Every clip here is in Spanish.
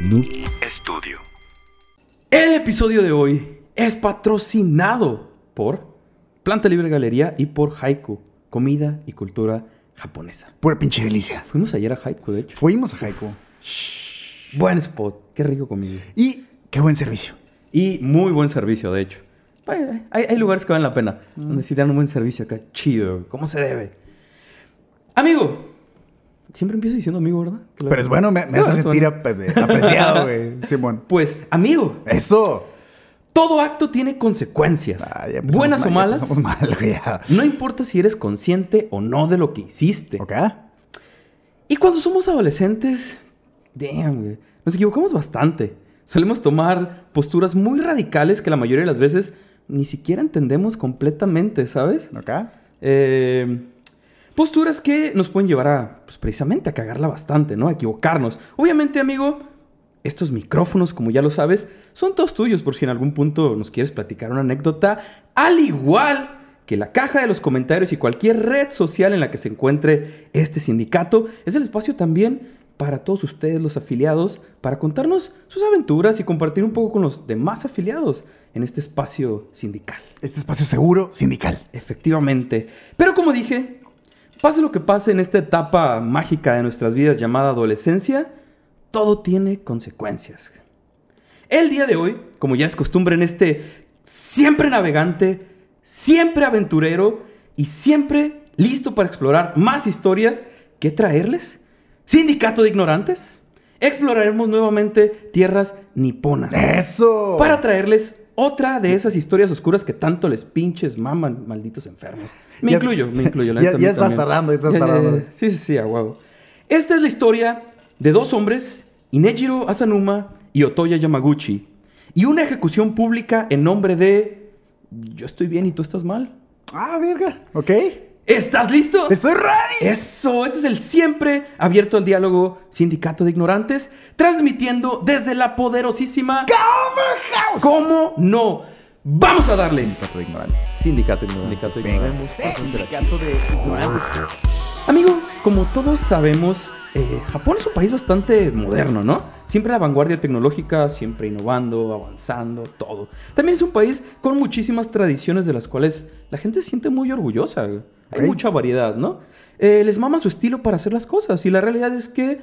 Noob Estudio. El episodio de hoy es patrocinado por Planta Libre Galería y por Haiku, comida y cultura japonesa. Pura pinche delicia. Fuimos ayer a Haiku, de hecho. Fuimos a Haiku. Buen spot, qué rico comida. Y qué buen servicio. Y muy buen servicio, de hecho. Hay, lugares que valen la pena, donde sí dan un buen servicio acá, chido, como se debe. Amigo, siempre empiezo diciendo amigo, ¿verdad? Pero es bueno, me, me hace sentir ap- apreciado, güey. Simón. Pues, amigo, Eso. todo acto tiene consecuencias, Ah, buenas o mal, malas. mal. No importa si eres consciente o no de lo que hiciste. ¿Ok? Y cuando somos adolescentes, damn, güey, nos equivocamos bastante. Solemos tomar posturas muy radicales que la mayoría de las veces ni siquiera entendemos completamente, ¿sabes? ¿Ok? Eh, posturas que nos pueden llevar a, pues precisamente, a cagarla bastante, ¿no? A equivocarnos. Obviamente, amigo, estos micrófonos, como ya lo sabes, son todos tuyos por si en algún punto nos quieres platicar una anécdota, al igual que la caja de los comentarios y cualquier red social en la que se encuentre este sindicato, es el espacio también para todos ustedes los afiliados, para contarnos sus aventuras y compartir un poco con los demás afiliados en este espacio sindical. Este espacio seguro, sindical. Efectivamente. Pero como dije, pase lo que pase en esta etapa mágica de nuestras vidas llamada adolescencia, todo tiene consecuencias. El día de hoy, como ya es costumbre en este siempre navegante, siempre aventurero y siempre listo para explorar más historias que traerles, Sindicato de Ignorantes, exploraremos nuevamente tierras niponas ¡Eso! para traerles otra de esas historias oscuras que tanto les pinches maman, malditos enfermos. Me Ya- incluyo, me incluyo. la ya- ya estás tardando, ya estás tardando. Sí, sí, sí, a huevo. Esta es la historia de dos hombres, Inejiro Asanuma y Otoya Yamaguchi, y una ejecución pública en nombre de yo estoy bien y tú estás mal. Ah, verga. ¿Ok? ¿Estás listo? ¡Estoy ready! Eso, este es el siempre abierto al diálogo Sindicato de Ignorantes, transmitiendo desde la poderosísima House! ¿Cómo no? Vamos a darle. Sindicato de ignorantes. Sindicato de Ignorantes. Sindicato de Venga, Ignorantes. sindicato de ignorantes. Amigo, como todos sabemos, eh, Japón es un país bastante moderno, ¿no? Siempre a la vanguardia tecnológica, siempre innovando, avanzando, todo. También es un país con muchísimas tradiciones de las cuales la gente se siente muy orgullosa. Hay mucha variedad, ¿no? Eh, les mama su estilo para hacer las cosas y la realidad es que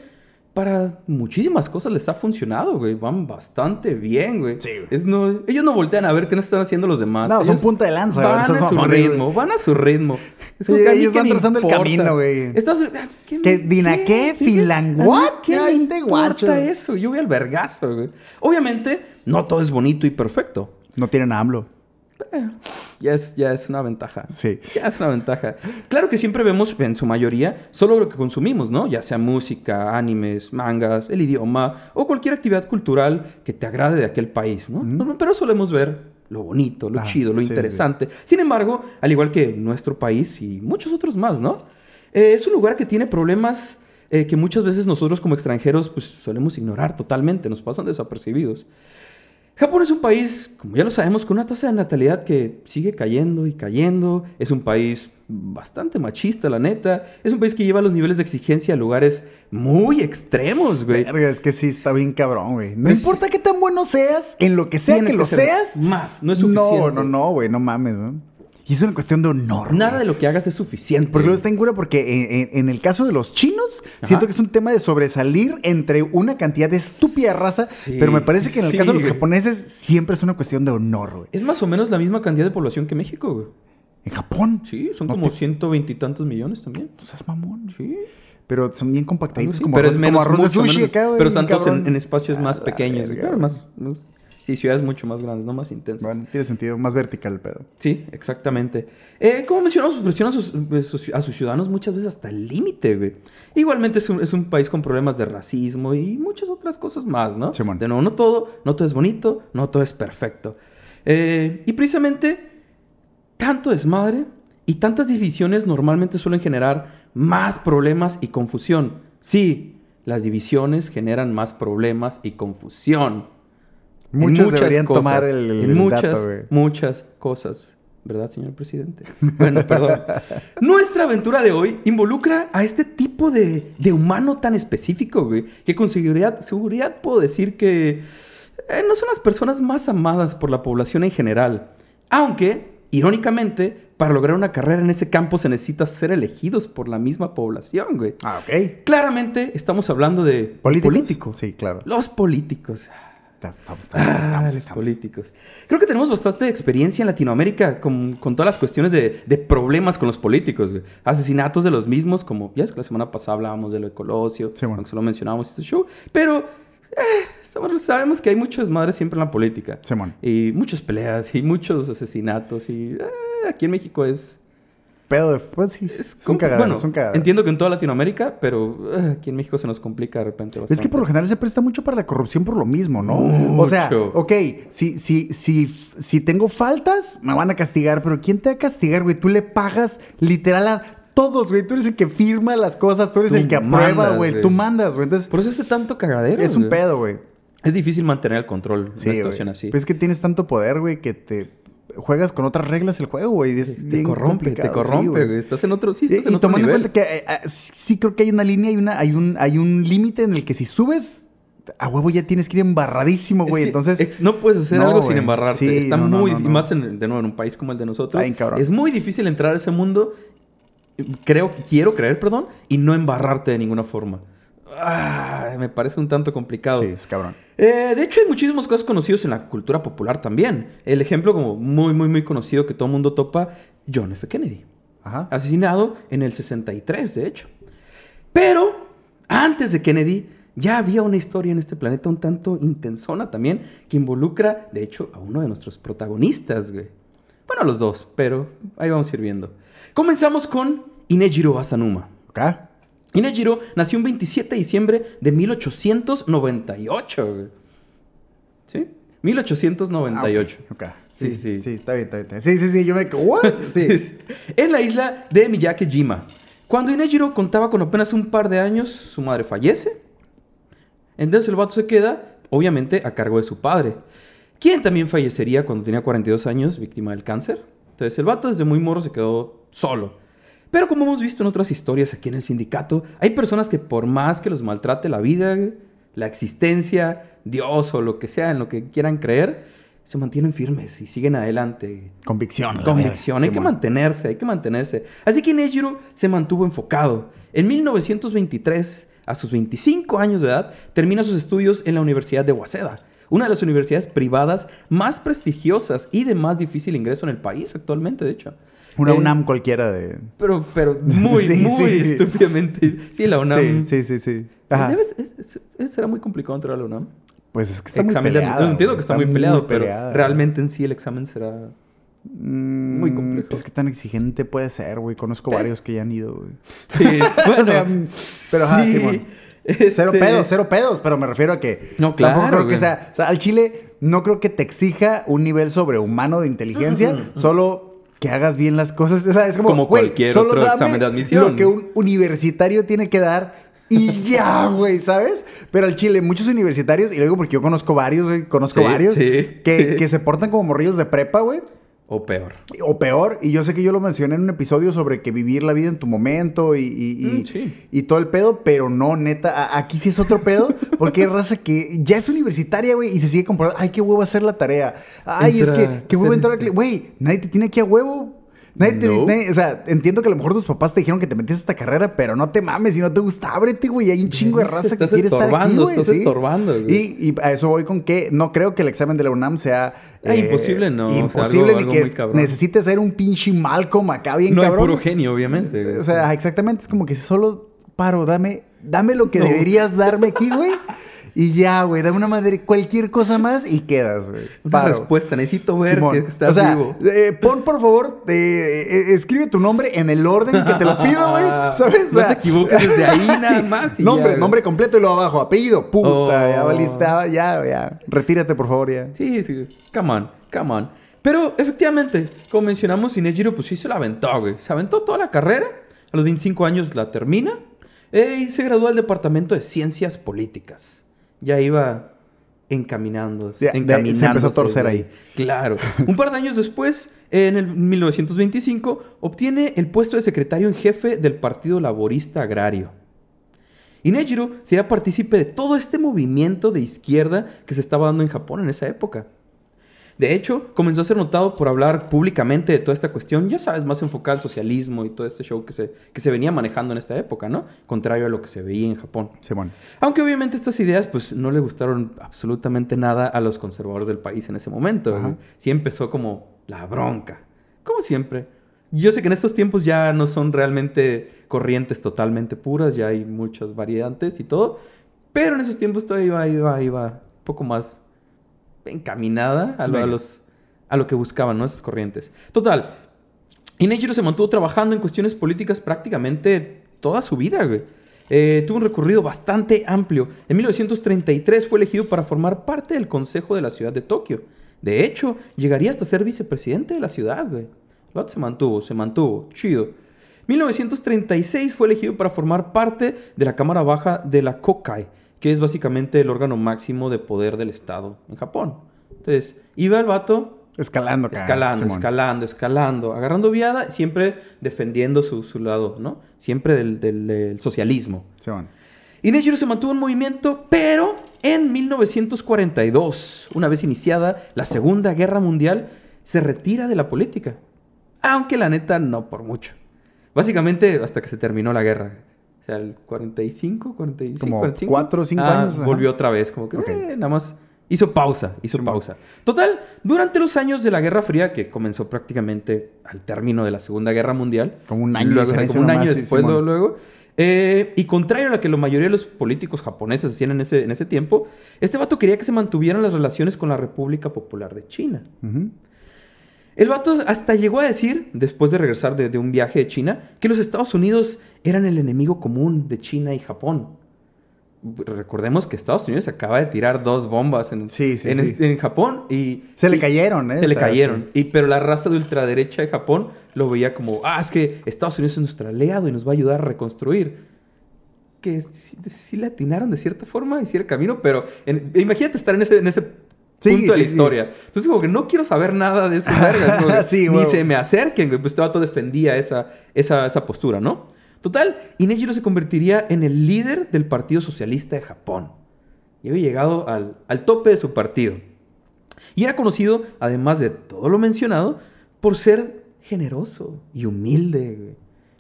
para muchísimas cosas les ha funcionado, güey. Van bastante bien, güey. Sí, güey. Es no, ellos no voltean a ver qué no están haciendo los demás. No, son Ellos punta de lanza, güey, Van a su mamones, güey. ritmo, van a su ritmo. Es Sí, como que ellos qué van trazando el camino, güey. Estás- ah, ¿qué ¿Qué? ¿Dina qué? ¿Finland ¿A mí what? ¿Qué me importa guacho. eso? Yo voy al vergazo, güey. Obviamente, no todo es bonito y perfecto. No tienen AMLO. Eh, ya, es, ya es una ventaja. Sí. Ya es una ventaja. Claro que siempre vemos, en su mayoría, solo lo que consumimos, ¿no? Ya sea música, animes, mangas, el idioma o cualquier actividad cultural que te agrade de aquel país, ¿no? No, Pero solemos ver lo bonito, lo Ah, chido, lo sí, sí, sí. interesante. Sin embargo, al igual que nuestro país y muchos otros más, ¿no? Eh, es un lugar que tiene problemas eh, que muchas veces nosotros como extranjeros pues solemos ignorar totalmente, nos pasan desapercibidos. Japón es un país, como ya lo sabemos, con una tasa de natalidad que sigue cayendo y cayendo. Es un país bastante machista, la neta. Es un país que lleva los niveles de exigencia a lugares muy extremos, güey. Verga, es que sí está bien cabrón, güey. No importa qué tan bueno seas, en lo que sea Tienes que lo seas. Más, no es No, suficiente. no, no, güey, no mames, ¿no? Y es una cuestión de honor. Nada güey. de lo que hagas es suficiente. Porque luego está en cura porque en, en- en el caso de los chinos, Ajá. siento que es un tema de sobresalir entre una cantidad de estúpida raza, Sí, pero me parece que en el sí, caso de los japoneses siempre es una cuestión de honor, güey. Es más o menos la misma cantidad de población que México, güey. En Japón. Sí, son No como te- ciento veintitantos millones también. No seas mamón. Sí. Pero son bien compactaditos así. como, pero arroz, es menos, como arroz de sushi menos- acá, güey. Pero están todos en, espacios más pequeños, güey. verga, Claro, más- Sí, ciudades mucho más grandes, no más intensas. Bueno, tiene sentido, más vertical el pedo. Sí, exactamente. Eh, como mencionamos, presiona a sus, a sus- ciudadanos muchas veces hasta el límite, güey. Igualmente es un, es un país con problemas de racismo y muchas otras cosas más, ¿no? Simón. De nuevo, no todo, no todo es bonito, no todo es perfecto. Eh, y precisamente, tanto desmadre y tantas divisiones normalmente suelen generar más problemas y confusión. Sí, las divisiones generan más problemas y confusión. Muchos muchas deberían cosas, tomar el, muchas, dato, muchas cosas. ¿Verdad, señor presidente? Bueno, perdón. Nuestra aventura de hoy involucra a este tipo de, de humano tan específico, güey, que con seguridad, seguridad puedo decir que eh, no son las personas más amadas por la población en general. Aunque, irónicamente, para lograr una carrera en ese campo se necesita ser elegidos por la misma población, güey. Ah, ok. Claramente estamos hablando de ¿Políticos? políticos. Sí, claro. Los políticos. Estamos, estamos, Ah, estamos, políticos. Creo que tenemos bastante experiencia en Latinoamérica con, con todas las cuestiones de, de problemas con los políticos. güey. Asesinatos de los mismos, como ya es que la semana pasada hablábamos de lo de Colosio, Sí, bueno. aunque solo mencionábamos este show. Pero eh, estamos- sabemos que hay mucho desmadre siempre en la política. Simón. Y muchas peleas y muchos asesinatos. Y eh, aquí en México es... Pedo de... Pues sí, es son cagaderos, bueno, son cagaderos. entiendo que en toda Latinoamérica, pero eh, aquí en México se nos complica de repente bastante. Es que por lo general se presta mucho para la corrupción por lo mismo, ¿no? O sea, ok, si, si, si, si tengo faltas, me van a castigar, pero ¿quién te va a castigar, güey? Tú le pagas literal a todos, güey. Tú eres el que firma las cosas, tú eres Tú el que aprueba, mandas, güey. Tú mandas, güey. Entonces, Por eso hace tanto cagadero. es un güey. pedo, güey. Es difícil mantener el control Sí, una güey. situación así. Pues es que tienes tanto poder, güey, que te juegas con otras reglas el juego, güey. Es te bien corrompe, te corrompe, güey. Estás en otro, sí, Y, estás en y otro tomando en cuenta que eh, eh, sí creo que hay una línea, hay, una, hay un, hay un límite en el que si subes, a huevo ya tienes que ir embarradísimo, Es güey. que Entonces, no puedes hacer No, algo sin embarrarte. Sí, Está no, muy no, no. más en, de nuevo en un país como el de nosotros. Es muy difícil entrar a ese mundo. Creo, quiero creer, perdón, y no embarrarte de ninguna forma. Ah, me parece un tanto complicado. sí, es cabrón. Eh, de hecho, hay muchísimos casos conocidos en la cultura popular también. El ejemplo como muy, muy, muy conocido que todo el mundo topa, John F. Kennedy. Ajá. Asesinado en el 63, de hecho. Pero, antes de Kennedy, ya había una historia en este planeta un tanto intensona también, que involucra, de hecho, a uno de nuestros protagonistas, güey. Bueno, a los dos, pero ahí vamos a ir viendo. Comenzamos con Inejiro Asanuma. ¿Ok? Inejiro nació un 27 de diciembre de 1898, güey. ¿Sí? 1898. Ah. Sí, Sí, sí. está bien. está bien. Sí, sí, sí. Yo me... ¿What? Sí. en la isla de Miyake-jima. Cuando Inejiro contaba con apenas un par de años, su madre fallece. Entonces el vato se queda, obviamente, a cargo de su padre, quien también fallecería cuando tenía 42 años, víctima del cáncer. Entonces el vato desde muy morro se quedó solo. Pero como hemos visto en otras historias aquí en el sindicato, hay personas que por más que los maltrate la vida, la existencia, Dios o lo que sea en lo que quieran creer, se mantienen firmes y siguen adelante. Convicción. Convicción, hay que mantenerse, hay que mantenerse. Así que Nejiro se mantuvo enfocado. En 1923, a sus 25 años de edad, termina sus estudios en la Universidad de Waseda, una de las universidades privadas más prestigiosas y de más difícil ingreso en el país actualmente, de hecho. Una Eh, UNAM cualquiera de... Pero, pero muy, Sí, muy sí, sí. estúpidamente. Sí, la UNAM. Sí, sí, sí, sí. Ajá. Debes- es- es- es- será muy complicado entrar a la UNAM. Pues es que está muy Examen de- peleada. entiendo que está, muy peleado, pero realmente en sí el examen será Mm, muy complejo. Pues qué tan exigente puede ser, güey. Conozco Pero- varios que ya han ido, güey. Sí, bueno, O sea, pero ajá, Simón. Cero este, pedos, cero pedos, pero me refiero a que No, tampoco claro, que sea, o sea, al chile no creo que te exija un nivel sobrehumano de inteligencia, solo que hagas bien las cosas, o sea, es como, cualquier solo otro examen de admisión. Lo que un universitario tiene que dar y ya, güey, ¿sabes? Pero al chile muchos universitarios y lo digo porque yo conozco varios, güey, conozco Sí, varios sí, que, sí. que se portan como morrillos de prepa, güey. O peor. O peor, y yo sé que yo lo mencioné en un episodio sobre que vivir la vida en tu momento y, y- y- Mm, sí. y todo el pedo, pero no, neta, aquí sí es otro pedo, porque hay raza que ya es universitaria, güey, y se sigue comprando, ay, qué huevo hacer la tarea, ay, es que, qué huevo entrar a güey, nadie te tiene aquí a huevo. Nadie te- No. nadie- o sea, entiendo que a lo mejor tus papás te dijeron que te metías a esta carrera, pero no te mames, si no te gusta, ábrete, güey. Hay un chingo de Estás raza que quiere estar aquí, estorbando, güey. estás sí. estorbando, güey. Y, y a eso voy con que no creo que el examen de la UNAM sea... Ah, imposible, no, o sea, Imposible, algo- ni algo que necesites ser un pinche Malcolm acá bien no cabrón. puro genio, obviamente. güey. O sea, exactamente, es como que solo paro, dame, dame lo que No. deberías darme aquí, güey. Y ya, güey, dame una madre, cualquier cosa más y quedas, güey. Una respuesta, necesito ver Simón. que estás o sea, vivo. eh, pon por favor, eh, eh, escribe tu nombre en el orden que te lo pido, güey. ¿Sabes? No te equivoques desde ahí nada más y nombre, ya, nombre completo y luego abajo, apellido, puta, Oh. ya valiste, ah, ya, ya. Retírate, por favor, ya. Sí, sí. Come on, come on. Pero efectivamente, como mencionamos, Inejiro pues sí se la aventó, güey. Se aventó toda la carrera. A los 25 años la termina. eh, y se graduó del Departamento de Ciencias Políticas. Ya iba de ahí se empezó a torcer güey. ahí. Claro. Un par de años después, en el 1925, obtiene el puesto de secretario en jefe del Partido Laborista Agrario. Y Nejiro sería partícipe de todo este movimiento de izquierda que se estaba dando en Japón en esa época. De hecho, comenzó a ser notado por hablar públicamente de toda esta cuestión, ya sabes, más enfocada al socialismo y todo este show que se, que se venía manejando en esta época, ¿no? Contrario a lo que se veía en Japón. Aunque obviamente estas ideas pues no le gustaron absolutamente nada a los conservadores del país en ese momento. Sí empezó como la bronca. Como siempre. Yo sé que en estos tiempos ya no son realmente corrientes totalmente puras, ya hay muchas variantes y todo. Pero en esos tiempos todavía iba, iba, iba un poco más encaminada a lo, a los, a lo que buscaban, ¿no? Esas corrientes. Total, y Nejiro se mantuvo trabajando en cuestiones políticas prácticamente toda su vida, güey. Eh, tuvo un recorrido bastante amplio. En 1933 fue elegido para formar parte del Consejo de la Ciudad de Tokio. De hecho, llegaría hasta ser vicepresidente de la ciudad, güey. Vato se mantuvo, se mantuvo. Chido. 1936 fue elegido para formar parte de la Cámara Baja de la Kokai, que es básicamente el órgano máximo de poder del Estado en Japón. Entonces, iba el vato Escalando. Escalando, Simón. escalando, escalando, agarrando viada, siempre defendiendo su, su lado, ¿no? Siempre del, del- del socialismo. Simón. Y Nejiro se mantuvo en movimiento, pero en 1942, una vez iniciada la Segunda Guerra Mundial, se retira de la política. Aunque la neta no por mucho. Básicamente hasta que se terminó la guerra. Sea, el 45, 45, Como 45. cuatro o cinco Ah, años, ajá. Volvió otra vez, como que eh, nada más hizo pausa, hizo pausa. Total, durante los años de la Guerra Fría, que comenzó prácticamente al término de la Segunda Guerra Mundial, Como un año luego, como un después, luego, luego, eh, y contrario a lo que la mayoría de los políticos japoneses hacían en ese, en ese tiempo, este vato quería que se mantuvieran las relaciones con la República Popular de China. El vato hasta llegó a decir, después de regresar de, de un viaje de China, que los Estados Unidos eran el enemigo común de China y Japón. Recordemos que Estados Unidos acaba de tirar dos bombas en, Sí, sí, en, sí. este- en Japón y... Se le y- cayeron, ¿eh? Se le O sea, cayeron. Y, pero la raza de ultraderecha de Japón lo veía como, ah, es que Estados Unidos es nuestro aliado y nos va a ayudar a reconstruir. Que sí, sí le atinaron de cierta forma, hiciera el camino, pero en- imagínate estar en ese, en ese Sí, punto de la sí, historia. Entonces, como que no quiero saber nada de eso, vergas, Ni se me acerquen. Pues este vato defendía esa, esa, esa postura, ¿no? Total, y Nejiro se convertiría en el líder del Partido Socialista de Japón. Y había llegado al, al tope de su partido. Y era conocido, además de todo lo mencionado, por ser generoso y humilde, güey.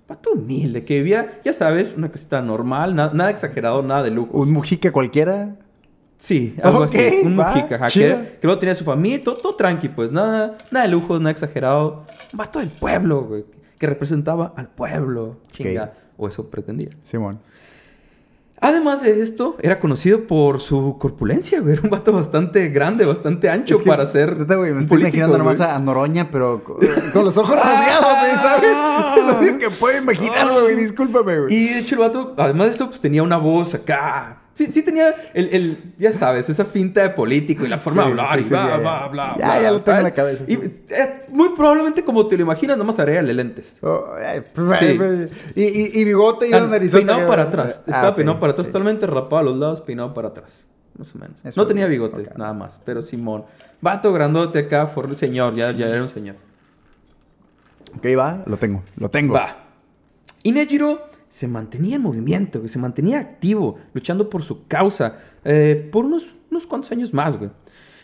Pato humilde, que vivía, ya sabes, una cosita normal, na- nada exagerado, nada de lujo. Un mujica cualquiera. Sí, algo así. Un va, ajá, chido. que, que luego tenía su familia, todo, todo tranqui, pues. Nada, nada de lujos, nada exagerado. Un vato del pueblo, güey. Que representaba al pueblo. Chinga. O eso pretendía. Simón. Además de esto, era conocido por su corpulencia, güey. Era un vato bastante grande, bastante ancho Es que, para ser. güey, me estoy político, imaginando nomás a, a Noroña, pero con, con los ojos rasgados, güey, ¿sabes? Es lo único que puedo imaginarme, güey. Discúlpame, güey. Y de hecho el vato, además de eso, pues tenía una voz acá. Sí, sí tenía el, el- ya sabes, esa finta de político y la forma Sí, de hablar sí, y sí, bla, ya, ya. bla, bla, Ya, bla, ya lo tengo en la cabeza, Y, eh, muy probablemente como te lo imaginas, nomás agregale lentes. Oh, ay, y, y, y bigote y una narizota. peinado que- para atrás. Ah, Estaba ok, peinado para atrás, totalmente rapado a los lados, peinado para atrás. Más o menos. No tenía bigote, nada más. Pero Simón. Vato grandote acá, for señor, ya, ya era un señor. Ok, va, lo tengo, lo tengo. Va. Y Nejiro se mantenía en movimiento, güey, se mantenía activo, luchando por su causa, eh, por unos, unos cuantos años más, güey.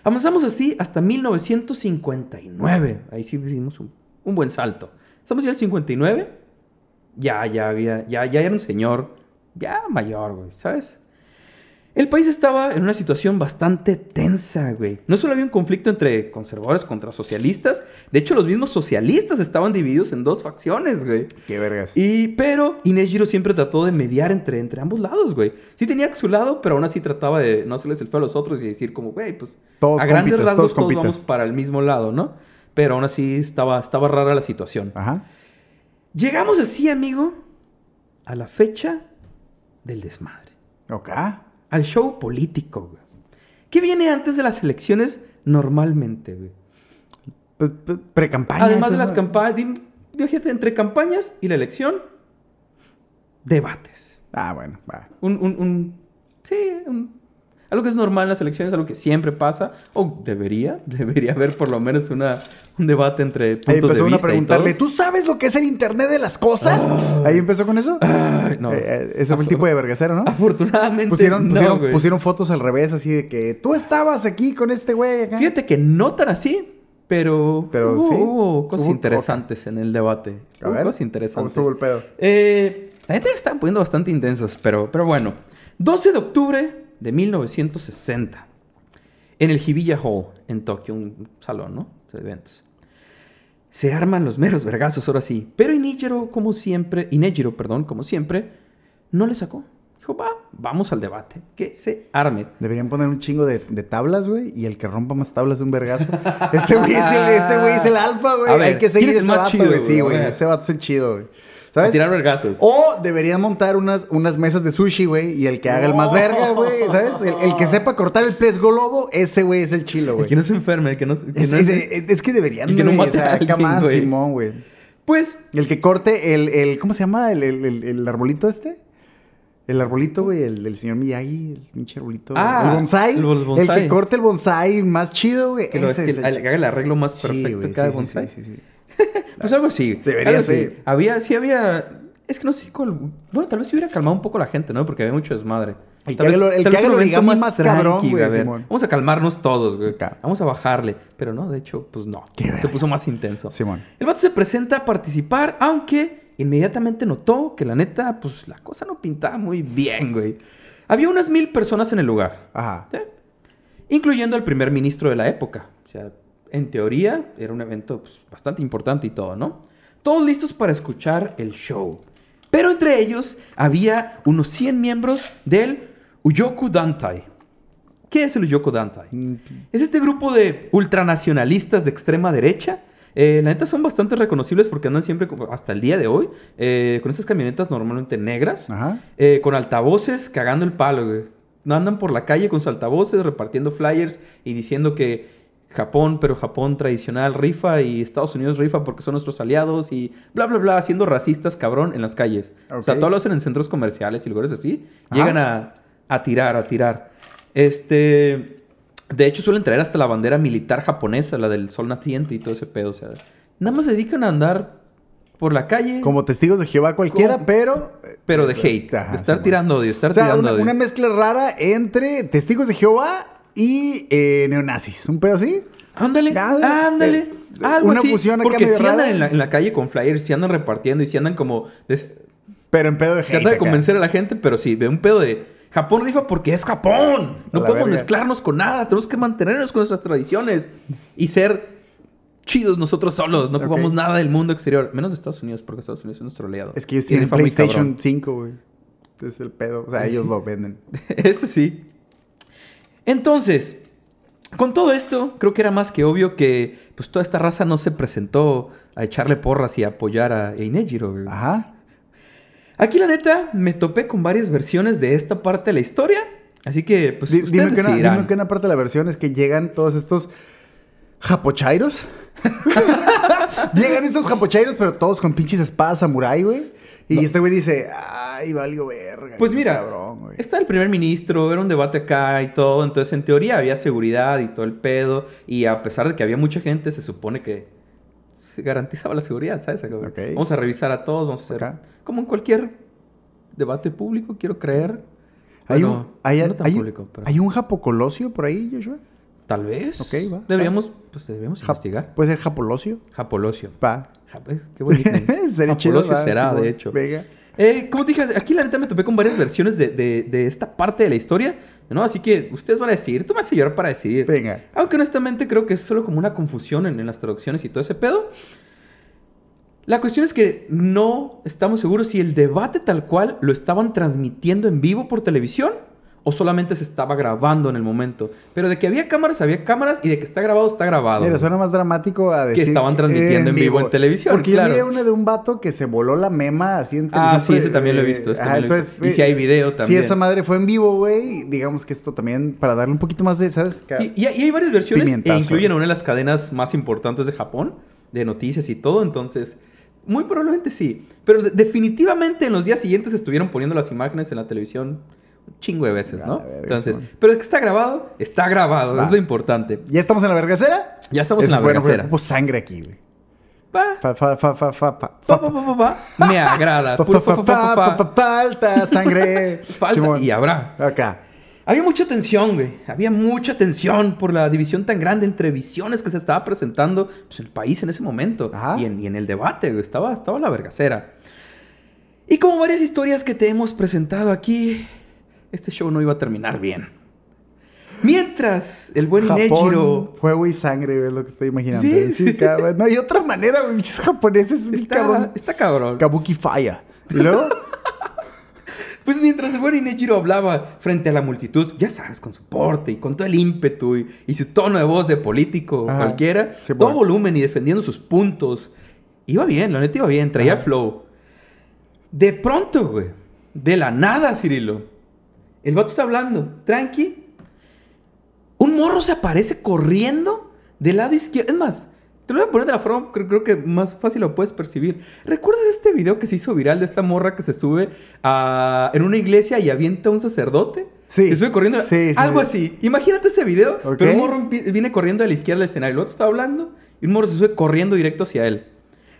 Avanzamos así hasta 1959. Ahí sí hicimos un, un buen salto. Estamos ya en el 59. Ya, ya había, ya, ya era un señor, ya mayor, güey, ¿sabes? El país estaba en una situación bastante tensa, güey. No solo había un conflicto entre conservadores contra socialistas, de hecho los mismos socialistas estaban divididos en dos facciones, güey. Qué vergas. Y, pero Inejiro siempre trató de mediar entre, entre ambos lados, güey. Sí tenía su lado, pero aún así trataba de no hacerles el feo a los otros y decir como, güey, pues Todos a grandes compitas, rasgos todos vamos para el mismo lado, ¿no? Pero aún así estaba, estaba rara la situación. Ajá. Llegamos así, amigo, a la fecha del desmadre. Ok. Al show político, güey. ¿Qué viene antes de las elecciones normalmente, güey? Pues, pues, Pre-campaña. Además de las campañas, entre campañas y la elección, debates. Ah, bueno, va. Un, un, un- sí, un- Algo que es normal en las elecciones, algo que siempre pasa, o debería, debería haber por lo menos una, un debate entre Ahí puntos de empezó a vista y preguntarle. ¿tú sabes lo que es el Internet de las cosas? Ahí empezó con eso. No. Eh, eh, ese fue el tipo de vergacero, ¿no? Afortunadamente, Pusieron, fotos al revés, así de que tú estabas aquí con este güey acá. Fíjate que no tan así, pero, Pero hubo, sí. hubo cosas Hubo- interesantes en el debate. A Hubo ver, cosas ¿cómo interesantes. estuvo el pedo? Eh, la gente están poniendo bastante intensos, pero, pero bueno. 12 de octubre de 1960. En el Hibiya Hall, en Tokio, un salón, ¿no? De eventos. Se arman los meros vergazos, ahora sí. Pero Inejiro, como siempre, Inejiro, perdón, como siempre, no le sacó. Dijo, va, vamos al debate. Que se arme. Deberían poner un chingo de, de tablas, güey, y el que rompa más tablas de un vergazo. ese güey es el, ese güey es el alfa, güey. Hay que seguir ¿quién es ese vato, güey. Sí, güey? Ese vato es el chido, güey. A ¿Sabes? tirar vergazos. O deberían montar unas, unas mesas de sushi, güey, y el que haga el más verga, güey, ¿sabes? El, el que sepa cortar el pez globo, ese güey es el chilo, El güey. que no se enferme, el que no, que Es, no es- es- es- es que deberían, Y que no mate o sea, a alguien. Simón, güey. Pues, El que corte el, el ¿cómo se llama? El, el, el- el arbolito este. El arbolito, güey, el del señor Miyagi, el pinche arbolito. Ah, el bonsai. el bonsai. El que corte el bonsai más chido, güey. que, que es el haga chido. el arreglo más perfecto cada sí, sí, bonsai. sí, sí, sí. Pues algo así. Debería algo así. ser. Había, sí había... Es que no sé si... Bueno, tal vez si hubiera calmado un poco la gente, ¿no? Porque había mucho desmadre. El Tal que haga el que haga evento origami más cabrón, güey, a ver, Simón. Vamos a calmarnos todos, güey. Vamos a bajarle. Pero no, de hecho, pues no. Qué Se puso más intenso. Simón. El vato se presenta a participar, aunque inmediatamente notó que la neta, pues la cosa no pintaba muy bien, güey. Había unas mil personas en el lugar. Ajá. ¿sí? Incluyendo al primer ministro de la época. O sea, en teoría era un evento pues, bastante importante y todo, ¿no? Todos listos para escuchar el show. Pero entre ellos había unos 100 miembros del Uyoku Dantai. ¿Qué es el Uyoku Dantai? Es este grupo de ultranacionalistas de extrema derecha. Eh, la neta son bastante reconocibles porque andan siempre, hasta el día de hoy, eh, con esas camionetas normalmente negras, Ajá. eh, con altavoces cagando el palo, güey. No andan por la calle con sus altavoces repartiendo flyers y diciendo que Japón, pero Japón tradicional rifa y Estados Unidos rifa porque son nuestros aliados y bla, bla, bla, siendo racistas, cabrón, en las calles. O sea, todo lo hacen en centros comerciales y lugares así. Ajá. Llegan a, a tirar, a tirar. Este... De hecho, suelen traer hasta la bandera militar japonesa, la del sol naciente y todo ese pedo. O sea, nada más se dedican a andar por la calle, Como testigos de Jehová cualquiera, Como- pero... pero de hate, Ajá, de estar tirando odio, estar O sea, tirando una, odio. una mezcla rara entre testigos de Jehová y eh, neonazis. ¿Un pedo así? Ándale, ándale. algo una así. fusión acá Porque si andan en la, en la calle con flyers, si andan repartiendo y si andan como... des- Pero en pedo de hate. Trata de acá. convencer a la gente, pero sí, de un pedo de... Japón rifa porque es Japón. No podemos verga. mezclarnos con nada. Tenemos que mantenernos con nuestras tradiciones y ser chidos nosotros solos. No ocupamos nada del mundo exterior. Menos de Estados Unidos, porque Estados Unidos es nuestro aliado. Es que ellos tienen muy PlayStation cabrón. 5, güey. Es el pedo. O sea, ellos lo venden. Eso sí. Entonces, con todo esto, creo que era más que obvio que pues toda esta raza no se presentó a echarle porras y a apoyar a Einejiro. Ajá. Aquí la neta me topé con varias versiones de esta parte de la historia, así que pues Di- ustedes dime, que una, decidirán. dime que una parte de la versión es que llegan todos estos japochairos. llegan estos japochairos, pero todos con pinches espadas samurai, güey. Y este güey dice, ay, valgo verga. Pues mira, Cabrón, está el primer ministro, era un debate acá y todo, entonces en teoría había seguridad y todo el pedo, y a pesar de que había mucha gente, se supone que se garantizaba la seguridad, ¿sabes? Vamos a revisar a todos, vamos a hacer como en cualquier debate público, quiero creer. Hay, Bueno, un, hay, no tan hay- público, pero hay un japocolosio por ahí, Joshua. tal vez. Ok, va. Deberíamos, pues deberíamos Jap- investigar. ¿Puede ser japolosio? Japolosio. Va. Jap- es- qué bonito. Sería chido, será, de hecho. Venga. Eh, como dije, aquí la neta me topé con varias versiones de, de- de esta parte de la historia, ¿no? Así que ustedes van a decidir, tú me vas a llorar para decidir. Venga. Aunque honestamente creo que es solo como una confusión en, en las traducciones y todo ese pedo. La cuestión es que no estamos seguros si el debate tal cual lo estaban transmitiendo en vivo por televisión o solamente se estaba grabando en el momento. Pero de que había cámaras, había cámaras y de que está grabado, está grabado. Mira, suena más dramático a decir... estaban transmitiendo en vivo en televisión, Porque claro. yo miré una de un vato que se voló la mema así en televisión. Ah, sí, ese también lo he visto, ajá, también lo he entonces, visto. Y si hay eh, video también. Si esa madre fue en vivo, güey, digamos que esto también, para darle un poquito más de, ¿sabes? Que- Y, y hay- y hay varias versiones e incluyen una de las cadenas más importantes de Japón, de noticias y todo, entonces muy probablemente sí. Pero de- definitivamente en los días siguientes estuvieron poniendo las imágenes en la televisión chingo de veces, ¿no? la verga, Entonces, Simón. pero de que está grabado, está grabado, Va. es lo importante. ¿Ya estamos en la vergacera? Ya estamos en Eso la es bueno, vergacera. Ocupo sangre aquí, güey. Pa, Fa, fa, fa, fa, fa, pa, pa, pa, pa, pa, pa. Me agrada. falta sangre. Falta y habrá. Acá. Había mucha tensión, güey. Había mucha tensión por la división tan grande entre visiones que se estaba presentando pues, en el país en ese momento. Ajá. Y en, y en el debate, güey. Estaba, estaba la vergacera. Y como varias historias que te hemos presentado aquí, este show no iba a terminar bien. Mientras el buen Japón, Inejiro... fuego y sangre, es lo que estoy imaginando. Sí, Sí, cabrón. No hay otra manera. Muchos japoneses, Está, cabrón. está cabrón. Kabuki Fire. Y luego, Pues mientras el buen Inejiro hablaba frente a la multitud, ya sabes, con su porte y con todo el ímpetu y, y su tono de voz de político Ajá. cualquiera, Sí, todo bueno. volumen y defendiendo sus puntos. Iba bien, la neta iba bien, traía Ajá. flow. De pronto, güey, de la nada, Cirilo, el vato está hablando, tranqui. Un morro se aparece corriendo del lado izquierdo. Es más, te lo voy a poner de la forma que creo que más fácil lo puedes percibir. ¿Recuerdas este video que se hizo viral de esta morra que se sube a- en una iglesia y avienta a un sacerdote? Sí. Se sube corriendo. Sí, sí, algo sí. así. Imagínate ese video. Pero un morro viene corriendo a la izquierda del escenario. El otro está hablando y un morro se sube corriendo directo hacia él.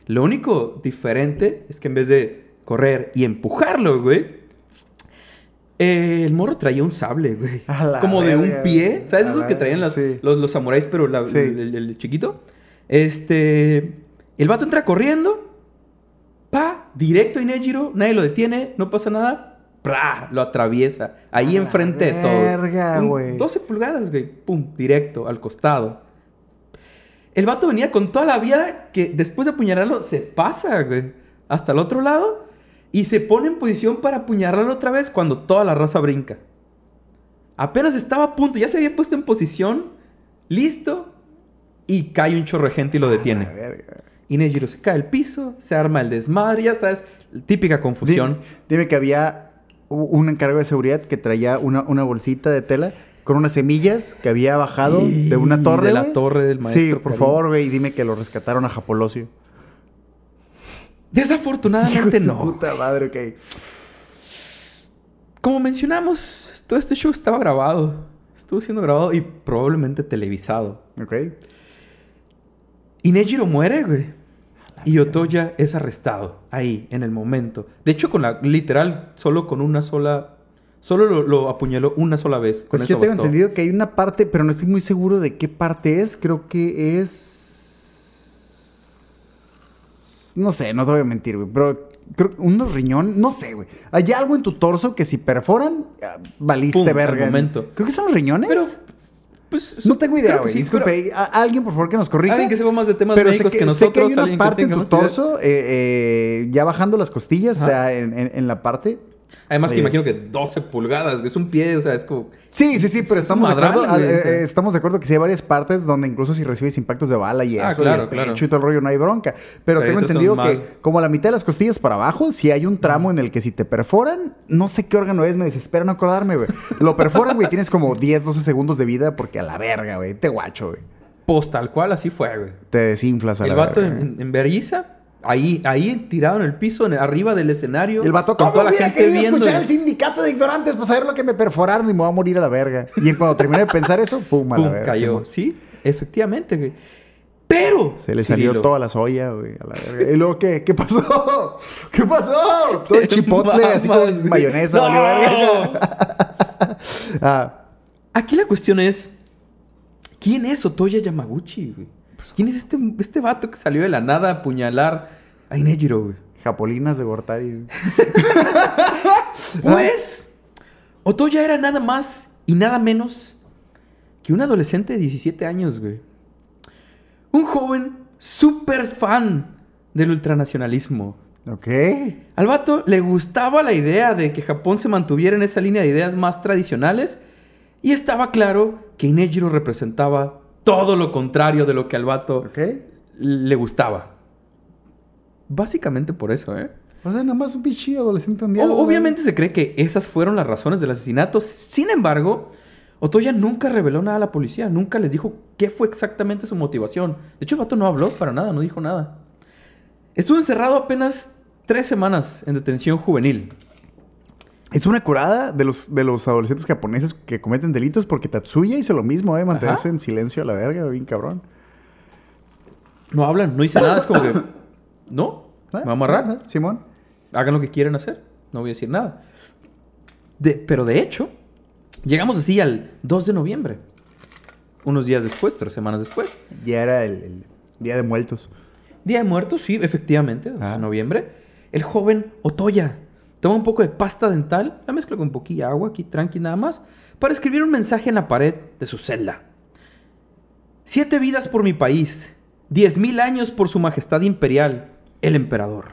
Lo único diferente es que en vez de correr y empujarlo, güey, eh, el morro traía un sable, güey. Como de un pie. ¿Sabes esos que traían verga, las- sí. los, los samuráis, pero la- Sí. el, el- el chiquito? Este. El vato entra corriendo. Pa, directo a Inejiro. Nadie lo detiene. No pasa nada. ¡Pra! Lo atraviesa. Ahí A enfrente de todo. verga, Un- güey. 12 pulgadas, güey. Pum, directo, al costado. El vato venía con toda la vida que después de apuñalarlo se pasa, güey. Hasta el otro lado. Y se pone en posición para apuñalarlo otra vez cuando toda la raza brinca. Apenas estaba a punto, ya se había puesto en posición, listo, y cae un chorro de gente y lo detiene. Y Nejiro se cae al piso, se arma el desmadre, ya sabes, típica confusión. Dime, dime que había un encargo de seguridad que traía una, una bolsita de tela con unas semillas que había bajado de una torre. de la torre del Sí, maestro por Karim. favor, güey, dime que lo rescataron a Japolosio. Desafortunadamente no. puta madre, ok. Como mencionamos, todo este show estaba grabado. Estuvo siendo grabado y probablemente televisado. Ok. Y Nejiro muere, güey. Y Otoya es arrestado ahí, en el momento. De hecho, con la literal, solo con una sola. Solo lo, lo apuñaló una sola vez. Con Pues eso yo tengo bastó. entendido que hay una parte, pero no estoy muy seguro de qué parte es. Creo que es. No sé, no te voy a mentir, güey. Pero creo que unos riñón, no sé, güey. Hay algo en tu torso que si perforan, ah, valiste Pum, verga. momento. Creo que son los riñones. Pero, pues. no tengo idea, que güey. sí, Disculpe. pero alguien, por favor, que nos corrija. Alguien que sepa más de temas pero sé médicos que, que, sé nosotros. que hay una que parte en tu torso, eh, eh, ya bajando las costillas, Ajá. o sea, en, en- en la parte. Además, que imagino que 12 pulgadas, es un pie, o sea, es como. Sí, sí, sí, pero Es estamos de, acuerdo, güey, eh, o sea. eh, estamos de acuerdo que sí hay varias partes donde incluso si recibes impactos de bala y eso, Ah, y claro, el claro. pecho y todo el rollo, no hay bronca. Pero Pero tengo entendido más- que como la mitad de las costillas para abajo, si hay un tramo en el que si te perforan, no sé qué órgano es, me desespera no acordarme, güey. Lo perforan, güey, tienes como 10, 12 segundos de vida porque a la verga, güey, te guacho, güey. Post tal cual, así fue, güey. Te desinflas a El la vato verga. en, en, ahí, ahí tirado en el piso, en- arriba del escenario. El vato, con ¿cómo toda la gente viendo. escuchar el sindicato de ignorantes para saber lo que me perforaron y me voy a morir a la verga? Y cuando terminé de pensar eso, pum, a la verga. cayó. Sí, efectivamente, güey. Pero. Se le salió toda la soya, güey, a la verga. ¿Y luego qué? ¿Qué pasó? ¿Qué pasó? Todo el chipotle así con güey. mayonesa, ¡No! verga. ah, Aquí la cuestión es: ¿quién es Otoya Yamaguchi, güey? ¿Quién es este, este vato que salió de la nada a apuñalar a Inejiro, güey? Japolinas de Gortari. Pues, Otoya era nada más y nada menos que un adolescente de 17 años, güey. Un joven súper fan del ultranacionalismo. Ok. Al vato le gustaba la idea de que Japón se mantuviera en esa línea de ideas más tradicionales y estaba claro que Inejiro representaba todo lo contrario de lo que al vato le gustaba. Básicamente por eso, ¿eh? O sea, nada más un pinche adolescente un día. O- obviamente se cree que esas fueron las razones del asesinato. Sin embargo, Otoya nunca reveló nada a la policía. Nunca les dijo qué fue exactamente su motivación. De hecho, el vato no habló para nada, no dijo nada. Estuvo encerrado apenas tres semanas en detención juvenil. Es una curada de los, de los adolescentes japoneses que cometen delitos porque Tatsuya hizo lo mismo, ¿eh? Mantenerse Ajá. en silencio a la verga, bien cabrón. No hablan, no dicen nada, es como que. No, me ¿Eh? va a amarrar. Ajá, Simón. Hagan lo que quieran hacer. No voy a decir nada. De- pero de hecho, llegamos así al 2 de noviembre. Unos días después, tres semanas después. Ya era el, el Día de Muertos. Día de Muertos, sí, efectivamente, 2 Ah. de noviembre. El joven Otoya toma un poco de pasta dental, la mezcla con un poquilla de agua, aquí tranqui nada más, para escribir un mensaje en la pared de su celda. Siete vidas por mi país, diez mil años por su majestad imperial, el emperador.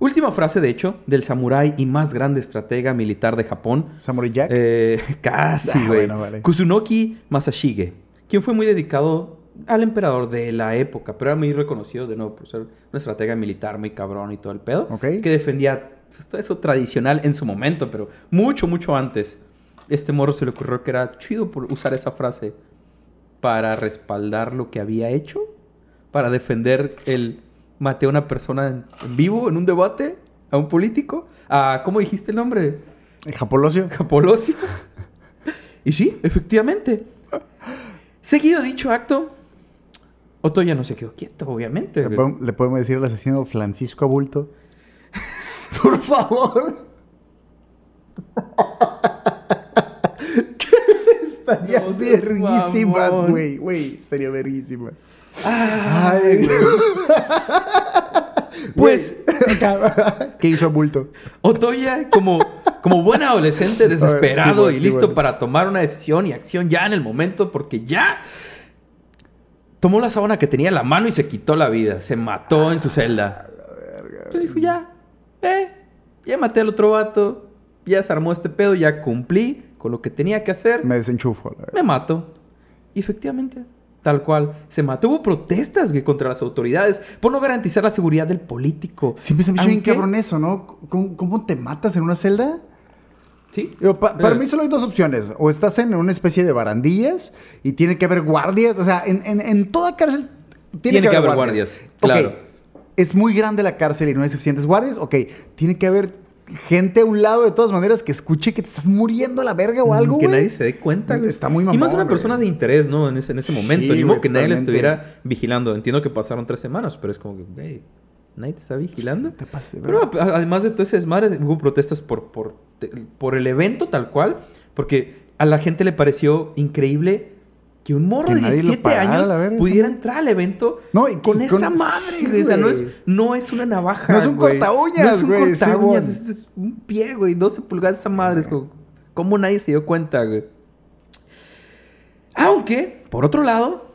Última frase, de hecho, del samurái y más grande estratega militar de Japón, Samurai Jack. eh, casi, Ah, güey. bueno, vale. Kusunoki Masashige, quien fue muy dedicado al emperador de la época, pero era muy reconocido de nuevo por ser un estratega militar muy cabrón y todo el pedo, Ok. que defendía pues, todo eso tradicional en su momento, pero mucho, mucho antes. Este morro se le ocurrió que era chido por usar esa frase para respaldar lo que había hecho, para defender el maté a una persona en, vivo en un debate, a un político, a, ¿cómo dijiste el nombre? El Japolosio. Capolosio. y sí, efectivamente. Seguido dicho acto, Otoya no se quedó quieto, obviamente. Le podemos, le podemos decir al asesino Francisco Abulto. Por favor. Estaría No verguísimas, güey. Güey, estaría verguísimas. Ay, Pues. ¿Qué hizo Abulto? Otoya, como, como buen adolescente desesperado sí, bueno, y sí, listo bueno. para tomar una decisión y acción ya en el momento, porque ya tomó la sábana que tenía en la mano y se quitó la vida. Se mató en su celda. Entonces dijo, ya, eh, ya maté al otro vato, ya se armó este pedo, ya cumplí con lo que tenía que hacer, Me desenchufo. la me mato. Y efectivamente, tal cual, se mató. Hubo protestas güey, contra las autoridades por no garantizar la seguridad del político. Siempre se me ha hecho bien cabrón eso, ¿no? ¿Cómo, cómo te matas en una celda? Sí. Digo, pa- para Eh, mí solo hay dos opciones. O estás en una especie de barandillas y tiene que haber guardias. O sea, en, en- en toda cárcel tiene, Tiene que haber guardias, claro. Es muy grande la cárcel y no hay suficientes guardias. Ok, tiene que haber gente a un lado de todas maneras que escuche que te estás muriendo a la verga o algo, Que nadie se dé cuenta, güey. Está muy Y mamón, más una persona de interés, ¿no? En ese, en ese momento. Sí, Ni modo que nadie le estuviera vigilando. Entiendo que pasaron tres semanas, pero es como que, güey, ¿nadie te está vigilando? No te pases, Pero además de todo ese desmadre, hubo protestas por, por, por el evento tal cual, porque a la gente le pareció increíble que un morro Que de nadie lo 17 pagara, años pudiera entrar al evento No, y con con- esa madre, sí, güey. O sea, no es, no es una navaja. No es un güey. cortaúñas, No es un güey, cortaúñas, Simón. es, es un pie, güey. 12 pulgadas esa madre. Es como, ¿cómo nadie se dio cuenta, güey? Aunque, por otro lado,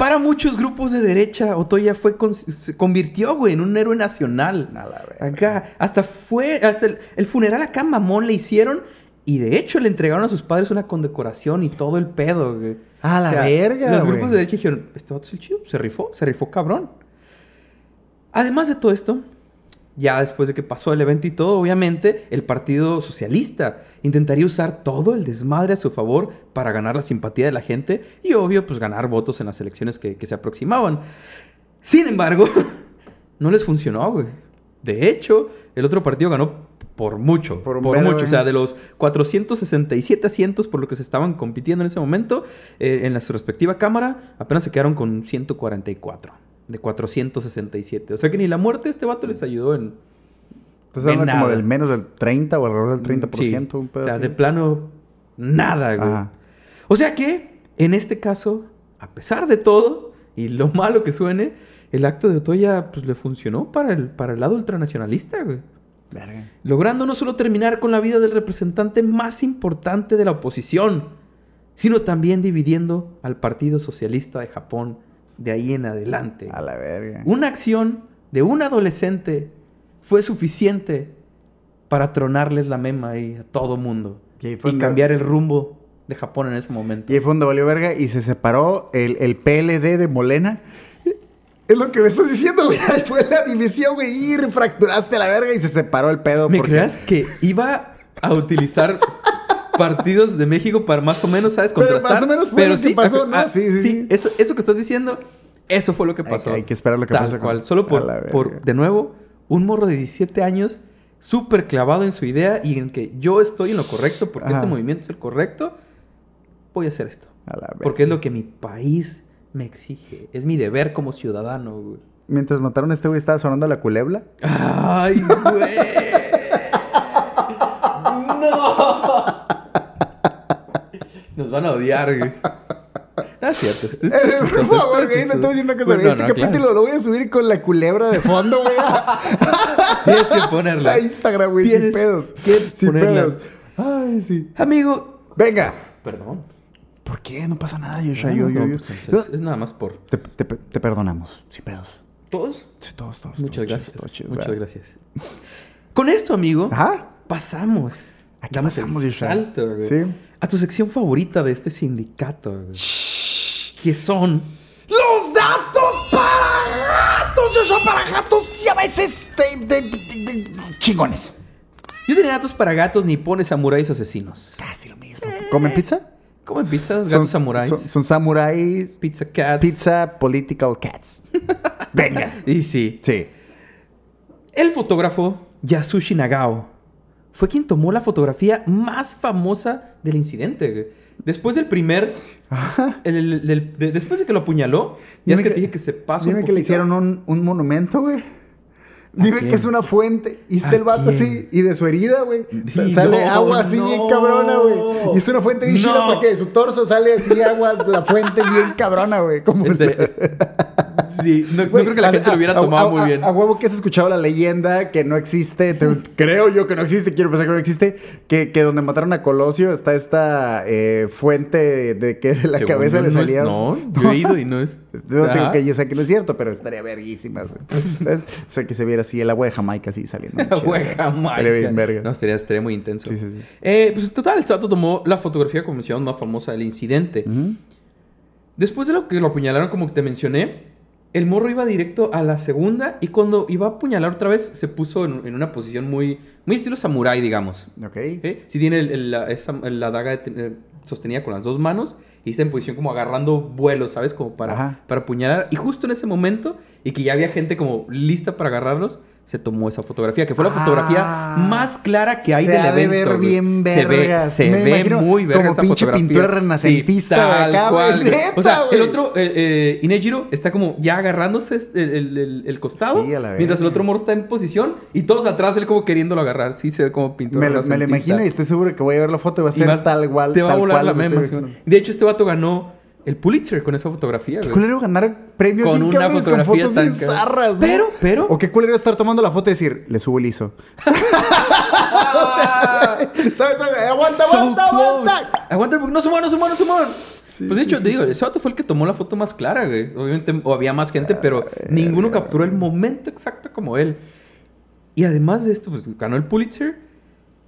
para muchos grupos de derecha, Otoya fue con- se convirtió, güey, en un héroe nacional. A la verga. Acá, hasta fue, hasta el, el funeral acá Mamón le hicieron y de hecho le entregaron a sus padres una condecoración y todo el pedo, güey. A la verga, Los grupos de derecha dijeron, este vato es el chido, se rifó, se rifó cabrón. Además de todo esto, ya después de que pasó el evento y todo, obviamente, el Partido Socialista intentaría usar todo el desmadre a su favor para ganar la simpatía de la gente y, obvio, pues ganar votos en las elecciones que, que se aproximaban. Sin embargo, no les funcionó, güey. De hecho, el otro partido ganó por mucho, Por mucho. O sea, de los 467 asientos por lo que se estaban compitiendo en ese momento, eh, en la su respectiva cámara, apenas se quedaron con 144 de 467. O sea que ni la muerte de este vato les ayudó en... Estás hablando como nada. del menos del 30 o alrededor del 30%. Sí. un pedo o sea, así. de plano, nada, güey. Ajá. O sea que, en este caso, a pesar de todo, y lo malo que suene, el acto de Otoya pues, le funcionó para el, para el lado ultranacionalista, güey. Verga. Logrando no solo terminar con la vida del representante más importante de la oposición, sino también dividiendo al Partido Socialista de Japón de ahí en adelante. A la verga. Una acción de un adolescente fue suficiente para tronarles la mema ahí a todo mundo Y cambiar el rumbo de Japón en ese momento. Y ahí fue donde valió verga y se separó el, el PLD de Molena. Es lo que me estás diciendo, güey. Fue la división, güey. Y fracturaste la verga y se separó el pedo. ¿Me porque- creas que iba a utilizar partidos de México para más o menos, ¿sabes? Pero Contrastar. más o menos fue lo que pasó, ¿no? ah, Sí, sí, sí. Eso, eso que estás diciendo, eso fue lo que Hay pasó. que- hay que esperar lo que Tal con- cual. Solo a por, por, de nuevo, un morro de 17 años súper clavado en su idea y en que yo estoy en lo correcto porque Ajá. este movimiento es el correcto, voy a hacer esto. A la Porque es lo que mi país me exige. Es mi deber como ciudadano, güey. Mientras mataron a este güey, estaba sonando la culebra. ¡Ay, güey! Nos van a odiar, güey. No es cierto. Eh, chistoso, por favor, güey, no te voy a decir una cosa. Pues no, este no, capítulo claro. lo voy a subir con la culebra de fondo, güey. Tienes que ponerla. a Instagram, güey, sin pedos. Sin ponerla. pedos. Ay, sí. Amigo. Venga. Perdón. ¿Por qué? No pasa nada, Joshua. Yo, yo, yo. pues, es, es nada más por. Te, te- te perdonamos, sin pedos. ¿Todos? Sí, todos, todos. Muchas todos gracias. todos Muchas ¿verdad? gracias. Con esto, amigo, Ajá. pasamos. ¿A qué Damos pasamos, el salto, güey, Sí. A tu sección favorita de este sindicato, güey, que son Los datos para gatos, Joshua, para gatos y a veces de, de- de- de- chingones. Yo tenía datos para gatos, nipones, samuráis, asesinos. Casi lo mismo. ¿Comen pizza? ¿Comen pizzas? Gatos samuráis. Son, son samuráis, Pizza cats. pizza, political cats. Venga. Y sí. Sí. El fotógrafo Yasushi Nagao fue quien tomó la fotografía más famosa del incidente. güey. Después del primer. el- el- del- de- después de que lo apuñaló, ya es Dime que, que- te dije que se pasó. Dime un que le hicieron un, un monumento, güey. Dime quién? que es una fuente. Y está ¿A el vato así. Y de su herida, güey. Sí, sale no, agua así no. bien cabrona, güey. Y es una fuente bien chida No. porque de su torso sale así agua, la fuente bien cabrona, güey. Como Este- este- sí, no, creo que la a- gente lo hubiera a- tomado a- muy bien. A, huevo que has escuchado la leyenda que no existe. te- creo yo que no existe, quiero pensar que no existe. Que, que donde mataron a Colosio está esta eh, fuente de que de la Según cabeza le no es- salía. No, yo he ido y no es. Yo Ajá. que yo sé que no es cierto, pero estaría. ¿Ves? O sea, que se viera así el agua de Jamaica así saliendo. chido, Güey, güey. Jamaica. Estaría bien verga. No, estaría, estaría muy intenso. Sí, sí, sí. Eh, pues total, el Sato tomó la fotografía como más famosa del incidente. Después de lo que lo apuñalaron, como te mencioné, el morro iba directo a la segunda y cuando iba a apuñalar otra vez, se puso en, en una posición muy, muy estilo samurái, digamos. Ok. ¿ok? Si tiene el- el- la, esa- la daga de eh, sostenida con las dos manos y está en posición como agarrando vuelo, ¿sabes? Como para, Ajá. para apuñalar. Y justo en ese momento, y que ya había gente como lista para agarrarlos, se tomó esa fotografía, que fue la Ah. fotografía más clara que hay Se del ha de ver bien Se ve, se ve muy verga como esa pinche fotografía. pintura renacentista Sí, tal acá, güey. cual, güey. Neta, O sea, el otro, eh, eh, Inejiro, está como ya agarrándose este- el, el- el- el costado, Sí, a la mientras el otro morro está en posición y todos atrás él como queriéndolo agarrar. Sí, se ve como pintura Me, lo- me lo renacentista. imagino y estoy seguro que voy a ver la foto y va a Y ser tal cual. Te va a tal volar cual la imaginando. De hecho, este vato ganó el Pulitzer con esa fotografía, güey. culero ganar premios Con una fotografía con fotos tan bien cabrón. zarras, ¿no? Pero, pero- O qué culero estar tomando la foto y decir, le subo el ISO. Ah, ¿Sabes? ¿Sabes? Aguanta, so aguanta, close. aguanta. Aguanta, porque no muevan, no muevan, no muevan. Sí, pues de hecho, sí, digo, sí. ese vato fue el que tomó la foto más clara, güey. Obviamente, o había más gente, pero ninguno capturó el momento exacto como él. Y además de esto, pues ganó el Pulitzer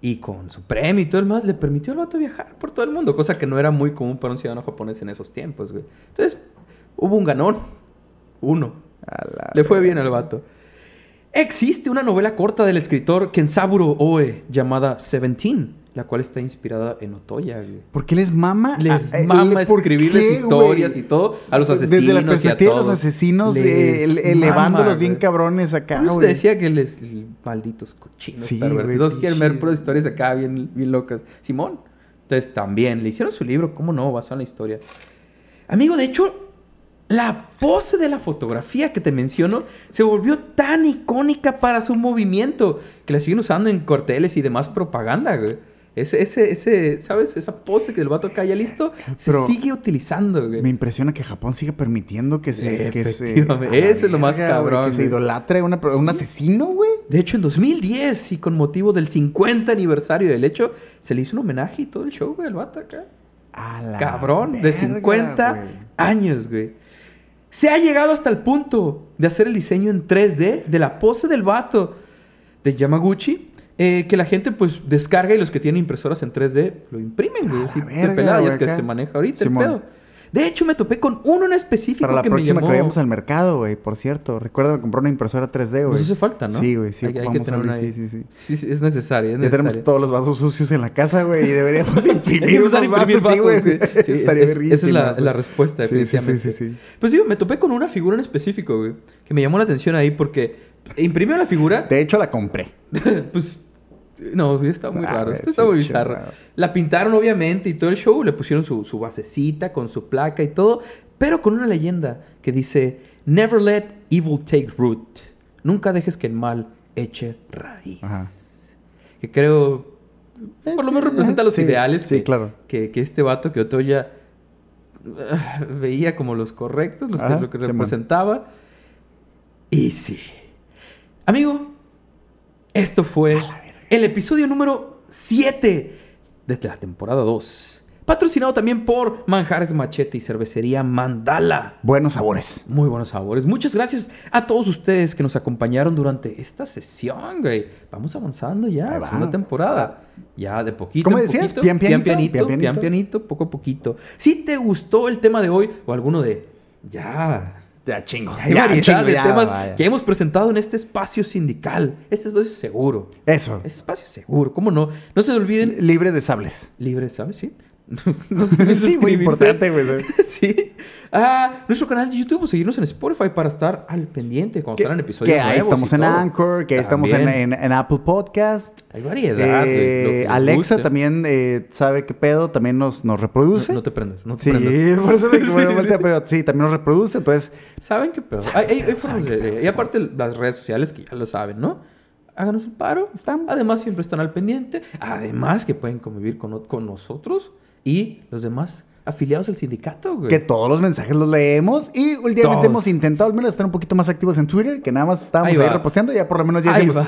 y con su premio y todo el más, le permitió al vato viajar por todo el mundo, cosa que no era muy común para un ciudadano japonés en esos tiempos, güey. Entonces, hubo un ganón. Uno. Le fue bien al vato. Existe una novela corta del escritor Kensaburo Oe llamada Seventeen, la cual está inspirada en Otoya, güey. ¿Por qué les mama? Les a- eh, mama ¿por escribirles qué, historias güey? y todo a los Desde asesinos la y a perspectiva de los asesinos, eh, ele- elevándolos mama, bien güey. cabrones acá, güey. decía que les malditos cochinos Sí, güey, Todos quieren ver puras historias acá bien, bien locas. Simón. Entonces también le hicieron su libro, ¿cómo no? Basado en la historia. Amigo, de hecho, la pose de la fotografía que te menciono se volvió tan icónica para su movimiento que la siguen usando en carteles y demás propaganda, güey. Ese, ese, ese, ¿sabes? Esa pose que el vato acá ya listo se Pero sigue utilizando, güey. Me impresiona que Japón siga permitiendo que se... Que se Ese es lo más verga, güey, cabrón, Que se idolatre a un asesino, güey. De hecho, en 2010 y con motivo del 50 aniversario del hecho, se le hizo un homenaje y todo el show, güey, al vato acá. A la Cabrón, de verga, 50 güey. años, güey. Se ha llegado hasta el punto de hacer el diseño en 3D de la pose del vato de Yamaguchi. Eh, que la gente pues descarga y los que tienen impresoras en 3D lo imprimen, güey. Así verga, pelada, güey, es que acá. se maneja ahorita Simón. el pedo. De hecho, me topé con uno en específico Para la que próxima me llamó... que vayamos al mercado, güey, por cierto. Recuerda comprar una impresora 3D, güey. Nos hace falta, ¿no? Sí, güey, sí. Hay, hay que tener una. Sí, sí, sí. Sí, sí, es necesario, es Ya tenemos necesario. todos los vasos sucios en la casa, güey, y deberíamos imprimir unos imprimir vasos, sí, güey. Sí, Estaría es- esa es la, respuesta, Sí, sí, sí, definitivamente. sí, sí. Pues digo, me topé con una figura en específico, güey, que me llamó la atención ahí porque imprimió la figura. De hecho, la compré. pues no, sí, está muy Ah, raro. Esto está muy raro. La pintaron, obviamente, y todo el show. Le pusieron su, su basecita con su placa y todo. Pero con una leyenda que dice: Never let evil take root. Nunca dejes que el mal eche raíz. Ajá. Que creo. Por lo menos representa los Sí, ideales sí, que, claro. que, que este vato que Otoya ah, veía como los correctos, los que, Ajá, lo que representaba. Y sí. Amigo, esto fue el episodio número 7 de la temporada 2. Patrocinado también por Manjares Machete y Cervecería Mandala. Buenos sabores. Muy buenos sabores. Muchas gracias a todos ustedes que nos acompañaron durante esta sesión, güey. Vamos avanzando ya, va. segunda temporada. Ya de poquito ¿Cómo decías? Pian pianito, pianito, pian pian pianito, poco a poquito. Si te gustó el tema de hoy o alguno de ya Ya chingo. hay Ya, variedad chingo, de ya, temas vaya. que hemos presentado en este espacio sindical. Este espacio seguro. Eso. Este espacio seguro, ¿cómo no? No se olviden. Libre de sables. Libre, ¿sabes? Sí. no Sí, muy importante, güey. sí. Ah, nuestro canal de YouTube seguirnos en Spotify para estar al pendiente cuando salgan episodios que ahí nuevos estamos en todo. Anchor, que ahí estamos en, en- en Apple Podcast. Hay variedad. Eh, Alexa guste. también eh, sabe qué pedo, también nos, nos reproduce. No, no te prendas, no te sí, prendas. por eso me Sí, voltea, pero sí, también nos reproduce, entonces ¿Saben qué pedo? Hay, hay- hay formas qué pedo, y aparte las redes sociales que ya lo saben, ¿no? Háganos el paro. Estamos. Además, siempre están al pendiente. Además, que pueden convivir con, con nosotros y los demás afiliados al sindicato, güey. que todos los mensajes los leemos y últimamente Todos. hemos intentado al menos estar un poquito más activos en Twitter, que nada más estábamos Ahí reposteando, ya por lo menos ya Ahí decimos,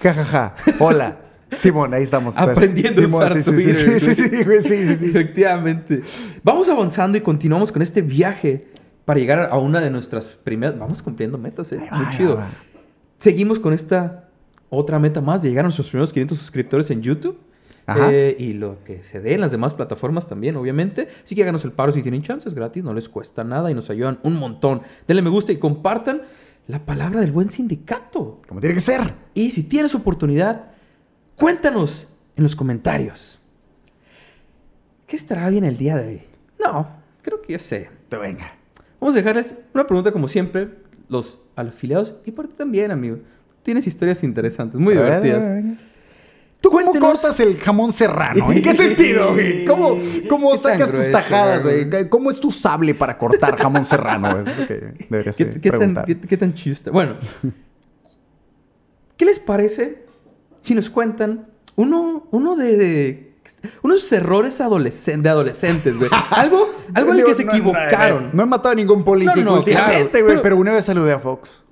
ja, ja, ja, hola, Simón, ahí estamos. pues. Aprendiendo a Simón, usar sí, sí, Twitter, Sí, sí, sí, güey. sí. Efectivamente. Vamos avanzando y continuamos con este viaje para llegar a una de nuestras primeras. Vamos cumpliendo metas, ¿eh? Muy chido. Seguimos con esta otra meta más de llegar a nuestros primeros 500 suscriptores en YouTube. Eh, y lo que se dé en las demás plataformas también, obviamente. Así que háganos el paro si tienen chances, gratis, no les cuesta nada y nos ayudan un montón. Denle me gusta y compartan la palabra del buen sindicato. Como tiene que ser. Y si tienes oportunidad, cuéntanos en los comentarios. ¿Qué estará bien el día de hoy? No, creo que ya sé. Te venga. Vamos a dejarles una pregunta como siempre, los afiliados y por ti también, amigo. Tienes historias interesantes, muy divertidas. ¿Tú cómo cortas el jamón serrano? ¿En qué sentido, güey? ¿Cómo, cómo ¿Qué tan sacas tus tajadas, güey? ¿Cómo es tu sable para cortar jamón serrano? Es lo que deberías ¿Qué, de qué tan, preguntar. qué- qué tan chido está? Bueno, ¿qué les parece si nos cuentan uno, uno de, de- unos errores de adolescentes, güey? Algo, algo en el que se equivocaron. No, he matado a ningún político No, últimamente, claro, güey. pero- pero... una vez saludé a Fox.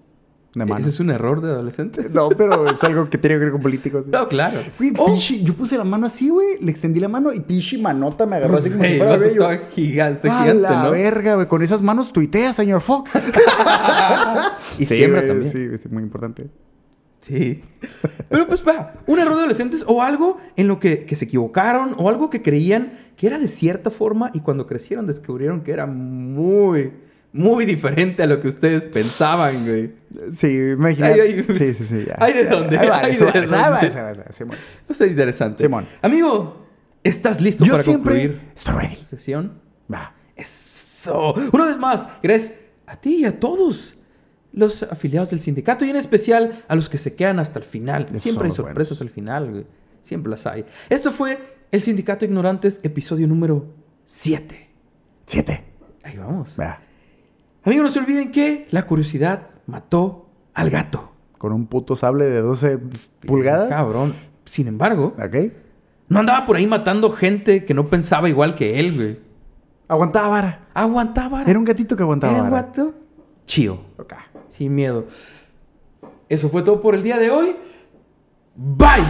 De mano. ¿Ese es un error de adolescentes? No, pero es algo que tiene que ver con políticos. No, claro. Güey, Oh, pinche, yo puse la mano así, güey. Le extendí la mano y pinche manota me agarró así como güey, si fuera vato bello. estaba gigante, A gigante, la ¿no? verga, güey. Con esas manos tuitea, señor Fox. Y Sí, siembra güey, también. Sí, sí, muy importante. Sí. Pero pues va, un error de adolescentes o algo en lo que, que se equivocaron o algo que creían que era de cierta forma y cuando crecieron descubrieron que era muy, muy diferente a lo que ustedes pensaban, güey. Sí, imagínate. Ay, ay. Sí, sí, sí. Ya. Ay, ¿de dónde? Ahí va, Ay, eso ¿de dónde? va, va, Simón. Va a ser interesante. Simón. Amigo, ¿estás listo Yo para siempre concluir estoy ready. sesión? Va. Eso. Una vez más, gracias a ti y a todos los afiliados del sindicato y en especial a los que se quedan hasta el final. Siempre hay sorpresas al final, güey. Siempre las hay. Esto fue el Sindicato Ignorantes, episodio número 7. Siete. Ahí vamos. Va. Amigos, no se olviden que la curiosidad mató al gato. Con un puto sable de 12 pulgadas. Cabrón. Sin embargo, Ok. no andaba por ahí matando gente que no pensaba igual que él, güey. Aguantaba vara. Aguantaba. Era un gatito que aguantaba Era un vara. gato chido. Ok. Sin miedo. Eso fue todo por el día de hoy. Bye.